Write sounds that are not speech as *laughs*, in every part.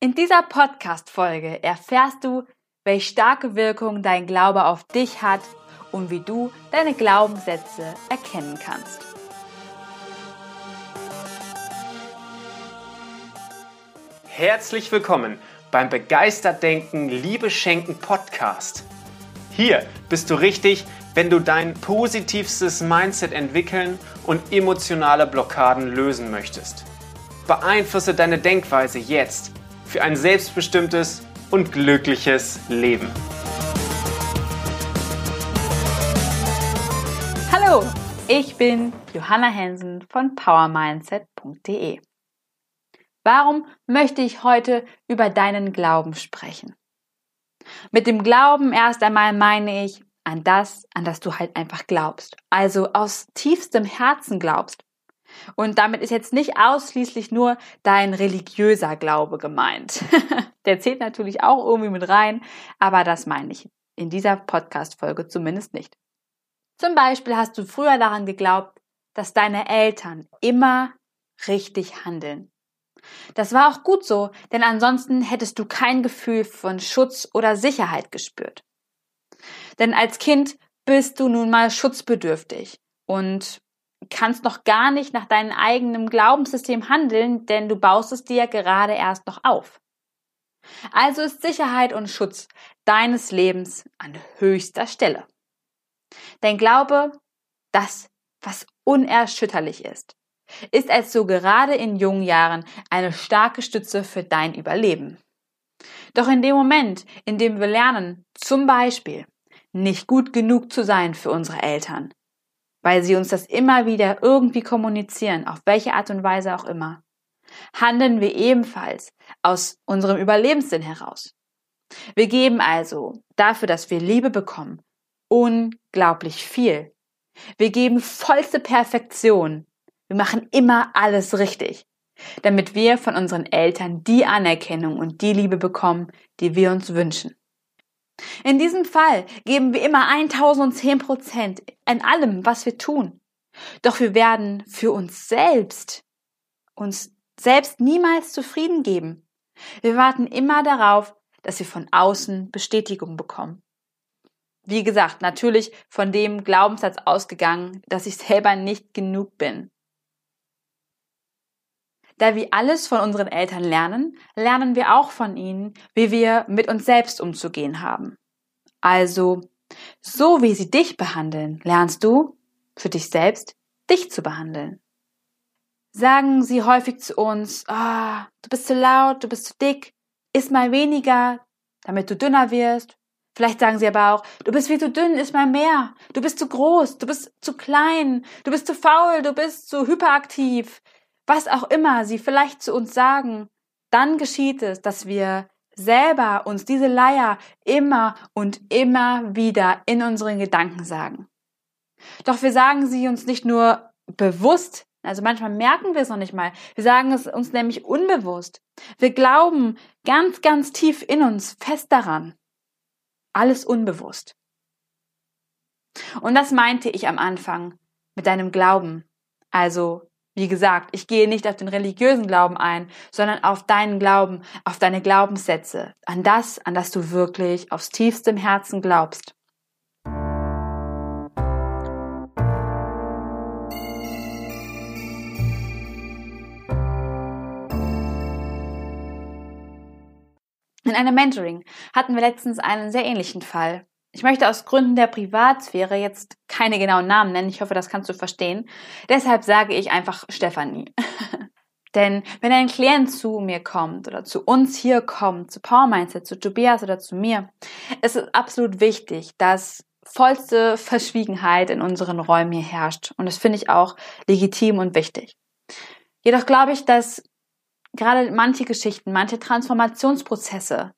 In dieser Podcast-Folge erfährst du, welche starke Wirkung dein Glaube auf dich hat und wie du deine Glaubenssätze erkennen kannst. Herzlich willkommen beim Begeistert Denken, Liebe Schenken Podcast. Hier bist du richtig, wenn du dein positivstes Mindset entwickeln und emotionale Blockaden lösen möchtest. Beeinflusse deine Denkweise jetzt für ein selbstbestimmtes und glückliches Leben. Hallo, ich bin Johanna Hensen von powermindset.de. Warum möchte ich heute über deinen Glauben sprechen? Mit dem Glauben erst einmal meine ich an das, an das du halt einfach glaubst. Also aus tiefstem Herzen glaubst. Und damit ist jetzt nicht ausschließlich nur dein religiöser Glaube gemeint. *laughs* Der zählt natürlich auch irgendwie mit rein, aber das meine ich in dieser Podcast-Folge zumindest nicht. Zum Beispiel hast du früher daran geglaubt, dass deine Eltern immer richtig handeln. Das war auch gut so, denn ansonsten hättest du kein Gefühl von Schutz oder Sicherheit gespürt. Denn als Kind bist du nun mal schutzbedürftig und kannst noch gar nicht nach deinem eigenen Glaubenssystem handeln, denn du baust es dir gerade erst noch auf. Also ist Sicherheit und Schutz deines Lebens an höchster Stelle. Dein Glaube, das, was unerschütterlich ist, ist also gerade in jungen Jahren eine starke Stütze für dein Überleben. Doch in dem Moment, in dem wir lernen, zum Beispiel nicht gut genug zu sein für unsere Eltern, weil sie uns das immer wieder irgendwie kommunizieren, auf welche Art und Weise auch immer, handeln wir ebenfalls aus unserem Überlebenssinn heraus. Wir geben also dafür, dass wir Liebe bekommen, unglaublich viel. Wir geben vollste Perfektion. Wir machen immer alles richtig, damit wir von unseren Eltern die Anerkennung und die Liebe bekommen, die wir uns wünschen. In diesem Fall geben wir immer 1010 Prozent in allem, was wir tun. Doch wir werden für uns selbst uns selbst niemals zufrieden geben. Wir warten immer darauf, dass wir von außen Bestätigung bekommen. Wie gesagt, natürlich von dem Glaubenssatz ausgegangen, dass ich selber nicht genug bin. Da wir alles von unseren Eltern lernen, lernen wir auch von ihnen, wie wir mit uns selbst umzugehen haben. Also, so wie sie dich behandeln, lernst du für dich selbst, dich zu behandeln. Sagen sie häufig zu uns, oh, du bist zu laut, du bist zu dick, iss mal weniger, damit du dünner wirst. Vielleicht sagen sie aber auch, du bist viel zu dünn, iss mal mehr. Du bist zu groß, du bist zu klein, du bist zu faul, du bist zu hyperaktiv was auch immer sie vielleicht zu uns sagen, dann geschieht es, dass wir selber uns diese Leier immer und immer wieder in unseren Gedanken sagen. Doch wir sagen sie uns nicht nur bewusst, also manchmal merken wir es noch nicht mal, wir sagen es uns nämlich unbewusst. Wir glauben ganz, ganz tief in uns fest daran. Alles unbewusst. Und das meinte ich am Anfang mit deinem Glauben. Also wie gesagt, ich gehe nicht auf den religiösen Glauben ein, sondern auf deinen Glauben, auf deine Glaubenssätze, an das, an das du wirklich aus tiefstem Herzen glaubst. In einem Mentoring hatten wir letztens einen sehr ähnlichen Fall. Ich möchte aus Gründen der Privatsphäre jetzt keine genauen Namen nennen. Ich hoffe, das kannst du verstehen. Deshalb sage ich einfach Stefanie. *laughs* Denn wenn ein Klient zu mir kommt oder zu uns hier kommt, zu Power Mindset, zu Tobias oder zu mir, ist es absolut wichtig, dass vollste Verschwiegenheit in unseren Räumen hier herrscht. Und das finde ich auch legitim und wichtig. Jedoch glaube ich, dass gerade manche Geschichten, manche Transformationsprozesse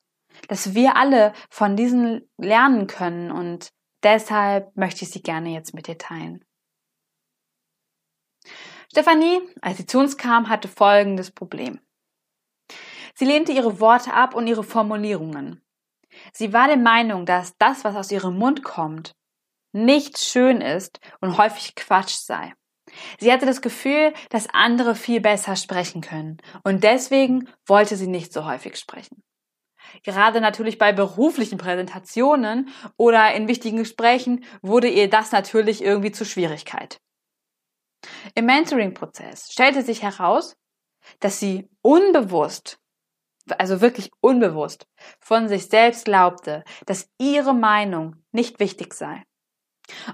dass wir alle von diesen lernen können und deshalb möchte ich sie gerne jetzt mit dir teilen. Stefanie, als sie zu uns kam, hatte folgendes Problem. Sie lehnte ihre Worte ab und ihre Formulierungen. Sie war der Meinung, dass das, was aus ihrem Mund kommt, nicht schön ist und häufig Quatsch sei. Sie hatte das Gefühl, dass andere viel besser sprechen können und deswegen wollte sie nicht so häufig sprechen. Gerade natürlich bei beruflichen Präsentationen oder in wichtigen Gesprächen wurde ihr das natürlich irgendwie zur Schwierigkeit. Im Mentoring-Prozess stellte sich heraus, dass sie unbewusst, also wirklich unbewusst, von sich selbst glaubte, dass ihre Meinung nicht wichtig sei.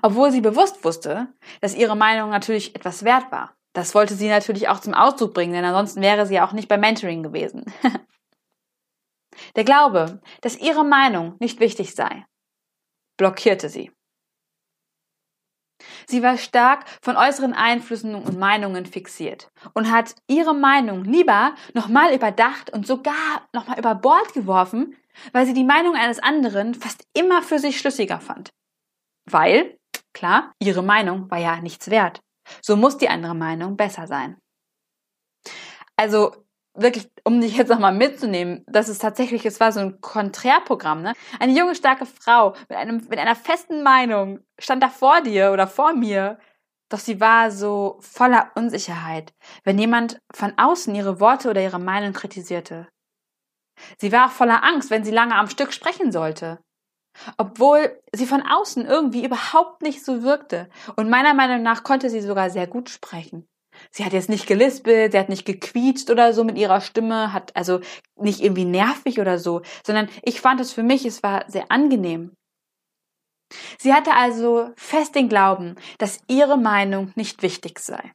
Obwohl sie bewusst wusste, dass ihre Meinung natürlich etwas wert war. Das wollte sie natürlich auch zum Ausdruck bringen, denn ansonsten wäre sie ja auch nicht beim Mentoring gewesen. *laughs* Der Glaube, dass ihre Meinung nicht wichtig sei, blockierte sie. Sie war stark von äußeren Einflüssen und Meinungen fixiert und hat ihre Meinung lieber nochmal überdacht und sogar nochmal über Bord geworfen, weil sie die Meinung eines anderen fast immer für sich schlüssiger fand. Weil, klar, ihre Meinung war ja nichts wert. So muss die andere Meinung besser sein. Also wirklich, um dich jetzt nochmal mitzunehmen, das ist tatsächlich, es war so ein Konträrprogramm, ne? Eine junge, starke Frau mit einem, mit einer festen Meinung stand da vor dir oder vor mir. Doch sie war so voller Unsicherheit, wenn jemand von außen ihre Worte oder ihre Meinung kritisierte. Sie war auch voller Angst, wenn sie lange am Stück sprechen sollte. Obwohl sie von außen irgendwie überhaupt nicht so wirkte. Und meiner Meinung nach konnte sie sogar sehr gut sprechen. Sie hat jetzt nicht gelispelt, sie hat nicht gequietscht oder so mit ihrer Stimme, hat also nicht irgendwie nervig oder so, sondern ich fand es für mich, es war sehr angenehm. Sie hatte also fest den Glauben, dass ihre Meinung nicht wichtig sei.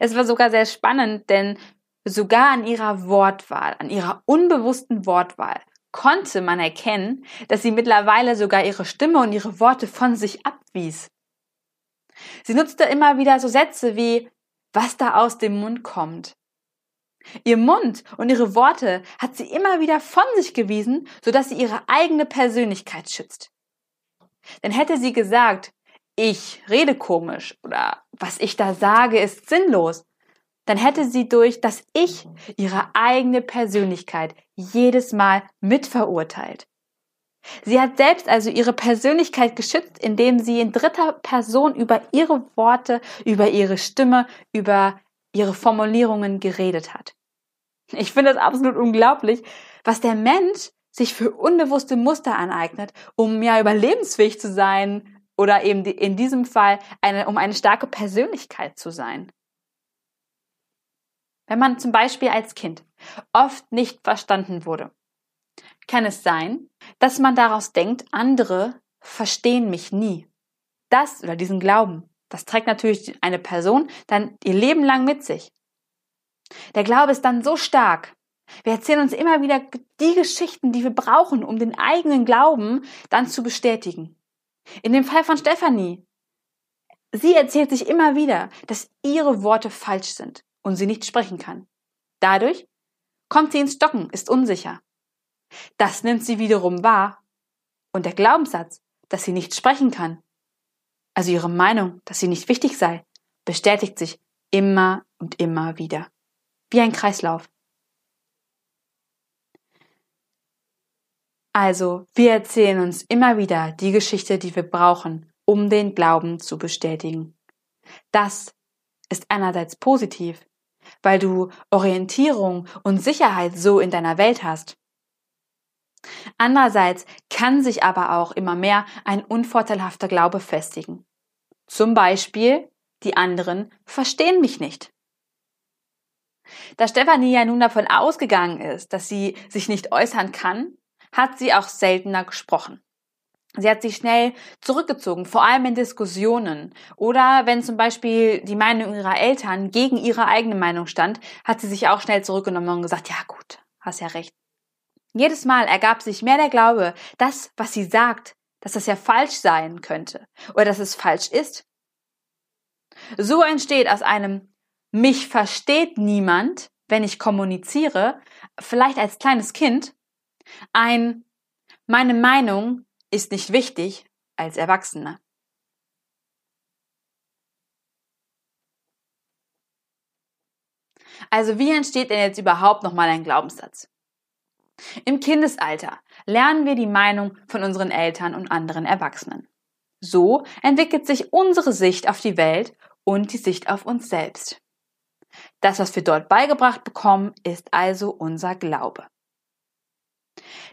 Es war sogar sehr spannend, denn sogar an ihrer Wortwahl, an ihrer unbewussten Wortwahl, konnte man erkennen, dass sie mittlerweile sogar ihre Stimme und ihre Worte von sich abwies. Sie nutzte immer wieder so Sätze wie was da aus dem Mund kommt. Ihr Mund und ihre Worte hat sie immer wieder von sich gewiesen, sodass sie ihre eigene Persönlichkeit schützt. Denn hätte sie gesagt, ich rede komisch oder was ich da sage ist sinnlos, dann hätte sie durch das Ich ihre eigene Persönlichkeit jedes Mal mitverurteilt. Sie hat selbst also ihre Persönlichkeit geschützt, indem sie in dritter Person über ihre Worte, über ihre Stimme, über ihre Formulierungen geredet hat. Ich finde es absolut unglaublich, was der Mensch sich für unbewusste Muster aneignet, um ja überlebensfähig zu sein oder eben in diesem Fall eine, um eine starke Persönlichkeit zu sein. Wenn man zum Beispiel als Kind oft nicht verstanden wurde, kann es sein, dass man daraus denkt, andere verstehen mich nie. Das oder diesen Glauben, das trägt natürlich eine Person dann ihr Leben lang mit sich. Der Glaube ist dann so stark. Wir erzählen uns immer wieder die Geschichten, die wir brauchen, um den eigenen Glauben dann zu bestätigen. In dem Fall von Stephanie. Sie erzählt sich immer wieder, dass ihre Worte falsch sind und sie nicht sprechen kann. Dadurch kommt sie ins Stocken, ist unsicher. Das nimmt sie wiederum wahr. Und der Glaubenssatz, dass sie nicht sprechen kann, also ihre Meinung, dass sie nicht wichtig sei, bestätigt sich immer und immer wieder. Wie ein Kreislauf. Also, wir erzählen uns immer wieder die Geschichte, die wir brauchen, um den Glauben zu bestätigen. Das ist einerseits positiv, weil du Orientierung und Sicherheit so in deiner Welt hast. Andererseits kann sich aber auch immer mehr ein unvorteilhafter Glaube festigen. Zum Beispiel, die anderen verstehen mich nicht. Da Stefanie ja nun davon ausgegangen ist, dass sie sich nicht äußern kann, hat sie auch seltener gesprochen. Sie hat sich schnell zurückgezogen, vor allem in Diskussionen. Oder wenn zum Beispiel die Meinung ihrer Eltern gegen ihre eigene Meinung stand, hat sie sich auch schnell zurückgenommen und gesagt, ja gut, hast ja recht. Jedes Mal ergab sich mehr der Glaube, das, was sie sagt, dass das ja falsch sein könnte oder dass es falsch ist. So entsteht aus einem mich versteht niemand, wenn ich kommuniziere, vielleicht als kleines Kind, ein meine Meinung ist nicht wichtig als Erwachsener. Also wie entsteht denn jetzt überhaupt nochmal ein Glaubenssatz? Im Kindesalter lernen wir die Meinung von unseren Eltern und anderen Erwachsenen. So entwickelt sich unsere Sicht auf die Welt und die Sicht auf uns selbst. Das, was wir dort beigebracht bekommen, ist also unser Glaube.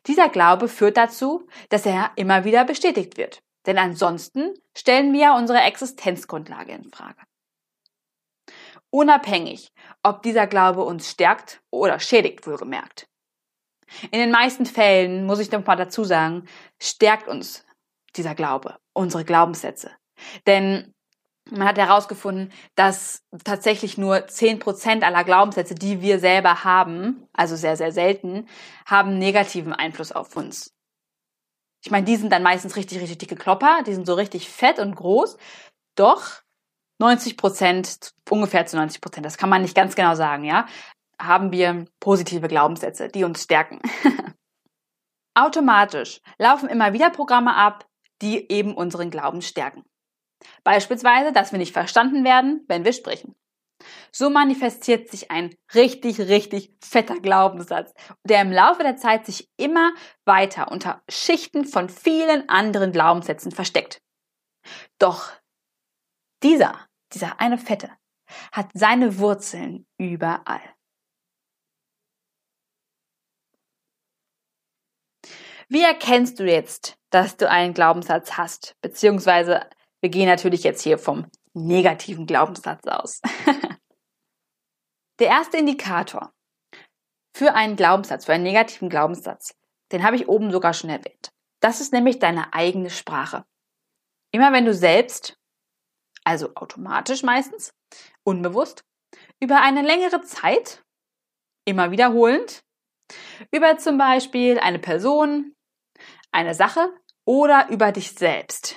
Dieser Glaube führt dazu, dass er immer wieder bestätigt wird. Denn ansonsten stellen wir unsere Existenzgrundlage in Frage. Unabhängig, ob dieser Glaube uns stärkt oder schädigt, wohlgemerkt. In den meisten Fällen, muss ich noch mal dazu sagen, stärkt uns dieser Glaube, unsere Glaubenssätze. Denn man hat herausgefunden, dass tatsächlich nur 10% aller Glaubenssätze, die wir selber haben, also sehr, sehr selten, haben negativen Einfluss auf uns. Ich meine, die sind dann meistens richtig, richtig dicke Klopper, die sind so richtig fett und groß. Doch 90% ungefähr zu 90% das kann man nicht ganz genau sagen, ja, haben wir positive Glaubenssätze, die uns stärken. *laughs* Automatisch laufen immer wieder Programme ab, die eben unseren Glauben stärken. Beispielsweise, dass wir nicht verstanden werden, wenn wir sprechen. So manifestiert sich ein richtig, richtig fetter Glaubenssatz, der im Laufe der Zeit sich immer weiter unter Schichten von vielen anderen Glaubenssätzen versteckt. Doch dieser, dieser eine Fette, hat seine Wurzeln überall. Wie erkennst du jetzt, dass du einen Glaubenssatz hast? Beziehungsweise wir gehen natürlich jetzt hier vom negativen Glaubenssatz aus. *laughs* Der erste Indikator für einen Glaubenssatz, für einen negativen Glaubenssatz, den habe ich oben sogar schon erwähnt. Das ist nämlich deine eigene Sprache. Immer wenn du selbst, also automatisch meistens, unbewusst, über eine längere Zeit, immer wiederholend, über zum Beispiel eine Person, eine Sache oder über dich selbst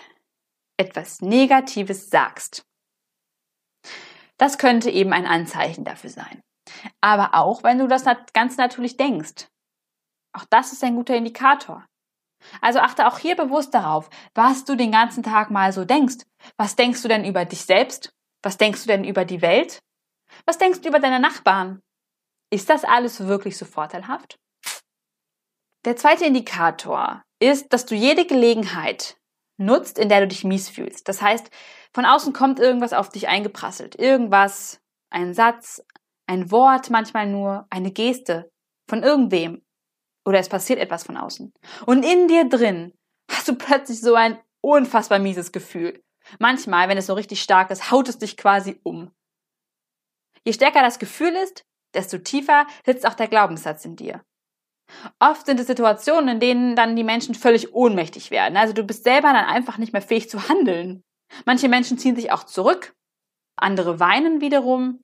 etwas Negatives sagst. Das könnte eben ein Anzeichen dafür sein. Aber auch wenn du das ganz natürlich denkst. Auch das ist ein guter Indikator. Also achte auch hier bewusst darauf, was du den ganzen Tag mal so denkst. Was denkst du denn über dich selbst? Was denkst du denn über die Welt? Was denkst du über deine Nachbarn? Ist das alles wirklich so vorteilhaft? Der zweite Indikator ist, dass du jede Gelegenheit nutzt, in der du dich mies fühlst. Das heißt, von außen kommt irgendwas auf dich eingeprasselt. Irgendwas, ein Satz, ein Wort, manchmal nur eine Geste von irgendwem. Oder es passiert etwas von außen. Und in dir drin hast du plötzlich so ein unfassbar mieses Gefühl. Manchmal, wenn es so richtig stark ist, haut es dich quasi um. Je stärker das Gefühl ist, desto tiefer sitzt auch der Glaubenssatz in dir. Oft sind es Situationen, in denen dann die Menschen völlig ohnmächtig werden. Also du bist selber dann einfach nicht mehr fähig zu handeln. Manche Menschen ziehen sich auch zurück, andere weinen wiederum,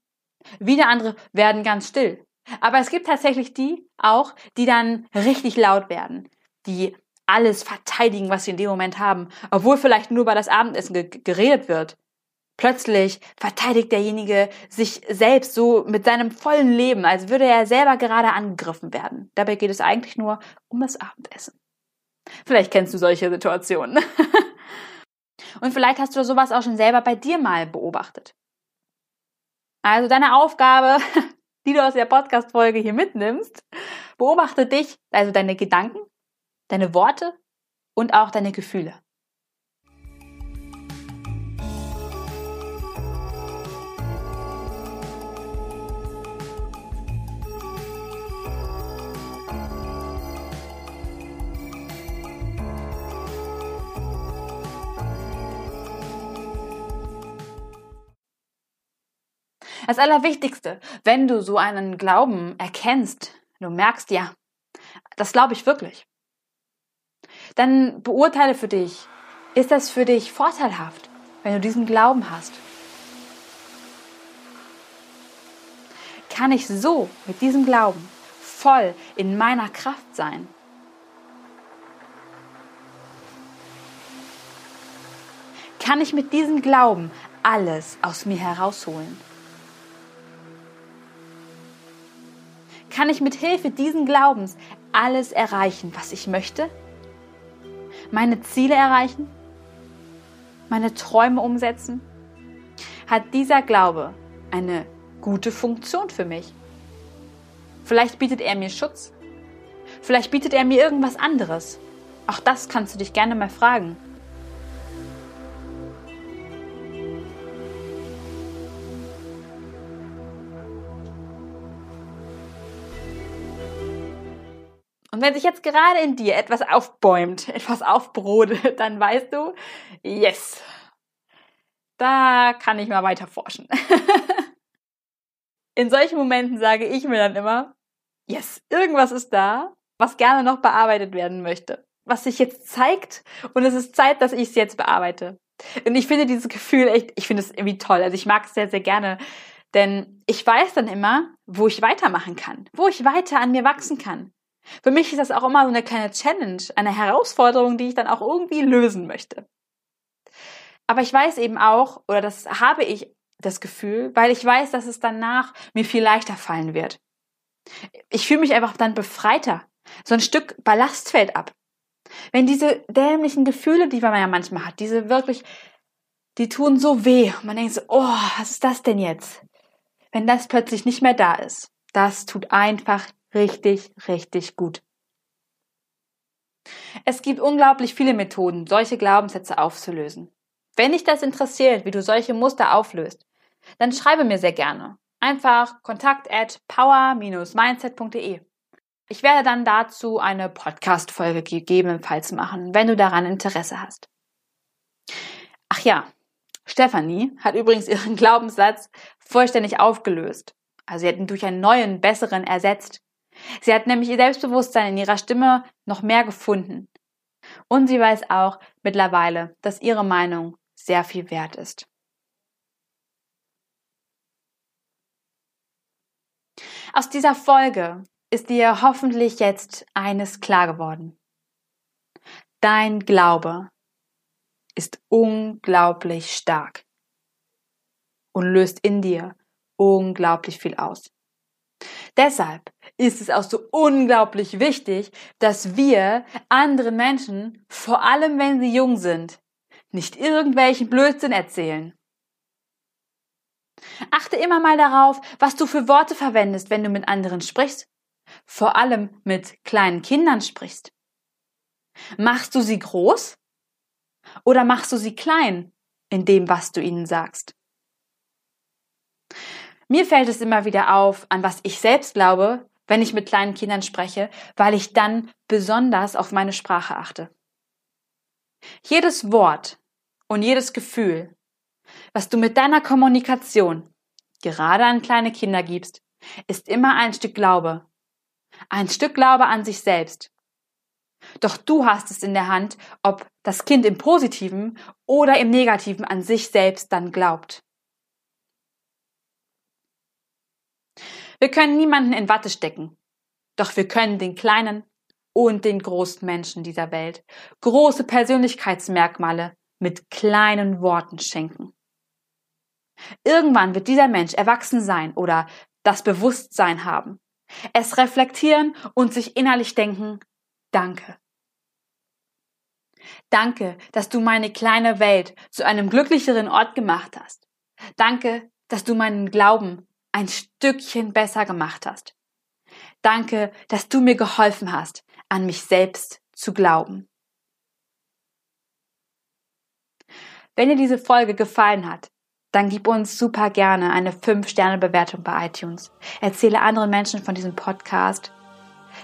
wieder andere werden ganz still. Aber es gibt tatsächlich die auch, die dann richtig laut werden, die alles verteidigen, was sie in dem Moment haben, obwohl vielleicht nur über das Abendessen ge geredet wird. Plötzlich verteidigt derjenige sich selbst so mit seinem vollen Leben, als würde er selber gerade angegriffen werden. Dabei geht es eigentlich nur um das Abendessen. Vielleicht kennst du solche Situationen. *laughs* Und vielleicht hast du sowas auch schon selber bei dir mal beobachtet. Also deine Aufgabe, *laughs* die du aus der Podcast-Folge hier mitnimmst, beobachte dich, also deine Gedanken, deine Worte und auch deine Gefühle. Das Allerwichtigste, wenn du so einen Glauben erkennst, du merkst, ja, das glaube ich wirklich, dann beurteile für dich, ist das für dich vorteilhaft, wenn du diesen Glauben hast? Kann ich so mit diesem Glauben voll in meiner Kraft sein? Kann ich mit diesem Glauben alles aus mir herausholen? Kann ich mit Hilfe diesen Glaubens alles erreichen, was ich möchte? Meine Ziele erreichen? Meine Träume umsetzen? Hat dieser Glaube eine gute Funktion für mich? Vielleicht bietet er mir Schutz. Vielleicht bietet er mir irgendwas anderes. Auch das kannst du dich gerne mal fragen. Und wenn sich jetzt gerade in dir etwas aufbäumt, etwas aufbrodelt, dann weißt du, yes, da kann ich mal weiter forschen. *laughs* in solchen Momenten sage ich mir dann immer, yes, irgendwas ist da, was gerne noch bearbeitet werden möchte, was sich jetzt zeigt und es ist Zeit, dass ich es jetzt bearbeite. Und ich finde dieses Gefühl echt, ich finde es irgendwie toll. Also ich mag es sehr, sehr gerne, denn ich weiß dann immer, wo ich weitermachen kann, wo ich weiter an mir wachsen kann. Für mich ist das auch immer so eine kleine Challenge, eine Herausforderung, die ich dann auch irgendwie lösen möchte. Aber ich weiß eben auch, oder das habe ich das Gefühl, weil ich weiß, dass es danach mir viel leichter fallen wird. Ich fühle mich einfach dann befreiter. So ein Stück Ballast fällt ab. Wenn diese dämlichen Gefühle, die man ja manchmal hat, diese wirklich, die tun so weh. Und man denkt so, oh, was ist das denn jetzt? Wenn das plötzlich nicht mehr da ist, das tut einfach richtig, richtig gut. Es gibt unglaublich viele Methoden, solche Glaubenssätze aufzulösen. Wenn dich das interessiert, wie du solche Muster auflöst, dann schreibe mir sehr gerne. Einfach kontakt at power-mindset.de. Ich werde dann dazu eine Podcast-Folge gegebenenfalls machen, wenn du daran Interesse hast. Ach ja, Stephanie hat übrigens ihren *laughs* Glaubenssatz vollständig aufgelöst. Also sie hat ihn durch einen neuen, besseren ersetzt. Sie hat nämlich ihr Selbstbewusstsein in ihrer Stimme noch mehr gefunden. Und sie weiß auch mittlerweile, dass ihre Meinung sehr viel wert ist. Aus dieser Folge ist dir hoffentlich jetzt eines klar geworden. Dein Glaube ist unglaublich stark und löst in dir unglaublich viel aus. Deshalb ist es auch so unglaublich wichtig, dass wir anderen Menschen, vor allem wenn sie jung sind, nicht irgendwelchen Blödsinn erzählen. Achte immer mal darauf, was du für Worte verwendest, wenn du mit anderen sprichst vor allem mit kleinen Kindern sprichst? Machst du sie groß oder machst du sie klein in dem, was du ihnen sagst? Mir fällt es immer wieder auf, an was ich selbst glaube, wenn ich mit kleinen Kindern spreche, weil ich dann besonders auf meine Sprache achte. Jedes Wort und jedes Gefühl, was du mit deiner Kommunikation gerade an kleine Kinder gibst, ist immer ein Stück Glaube, ein Stück Glaube an sich selbst. Doch du hast es in der Hand, ob das Kind im positiven oder im negativen an sich selbst dann glaubt. Wir können niemanden in Watte stecken, doch wir können den kleinen und den großen Menschen dieser Welt große Persönlichkeitsmerkmale mit kleinen Worten schenken. Irgendwann wird dieser Mensch erwachsen sein oder das Bewusstsein haben, es reflektieren und sich innerlich denken, danke. Danke, dass du meine kleine Welt zu einem glücklicheren Ort gemacht hast. Danke, dass du meinen Glauben ein Stückchen besser gemacht hast. Danke, dass du mir geholfen hast, an mich selbst zu glauben. Wenn dir diese Folge gefallen hat, dann gib uns super gerne eine 5-Sterne-Bewertung bei iTunes. Erzähle anderen Menschen von diesem Podcast,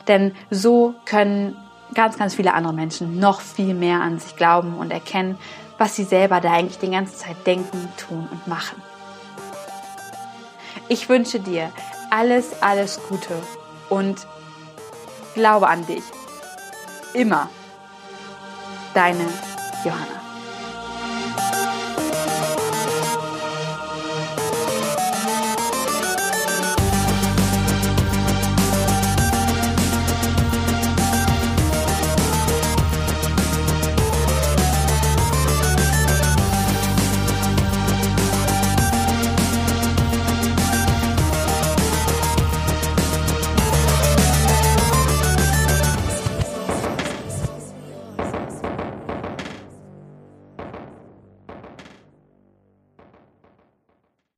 denn so können ganz, ganz viele andere Menschen noch viel mehr an sich glauben und erkennen, was sie selber da eigentlich die ganze Zeit denken, tun und machen. Ich wünsche dir alles, alles Gute und glaube an dich. Immer. Deine Johanna.